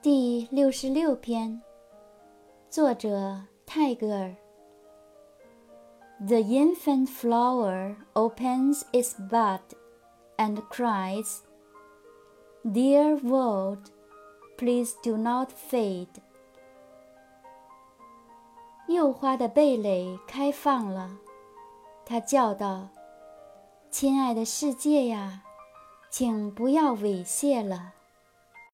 第六十六篇，作者泰戈尔。The infant flower opens its bud and cries, "Dear world, please do not fade." 幼花的蓓蕾开放了，它叫道：“亲爱的世界呀，请不要猥亵了。”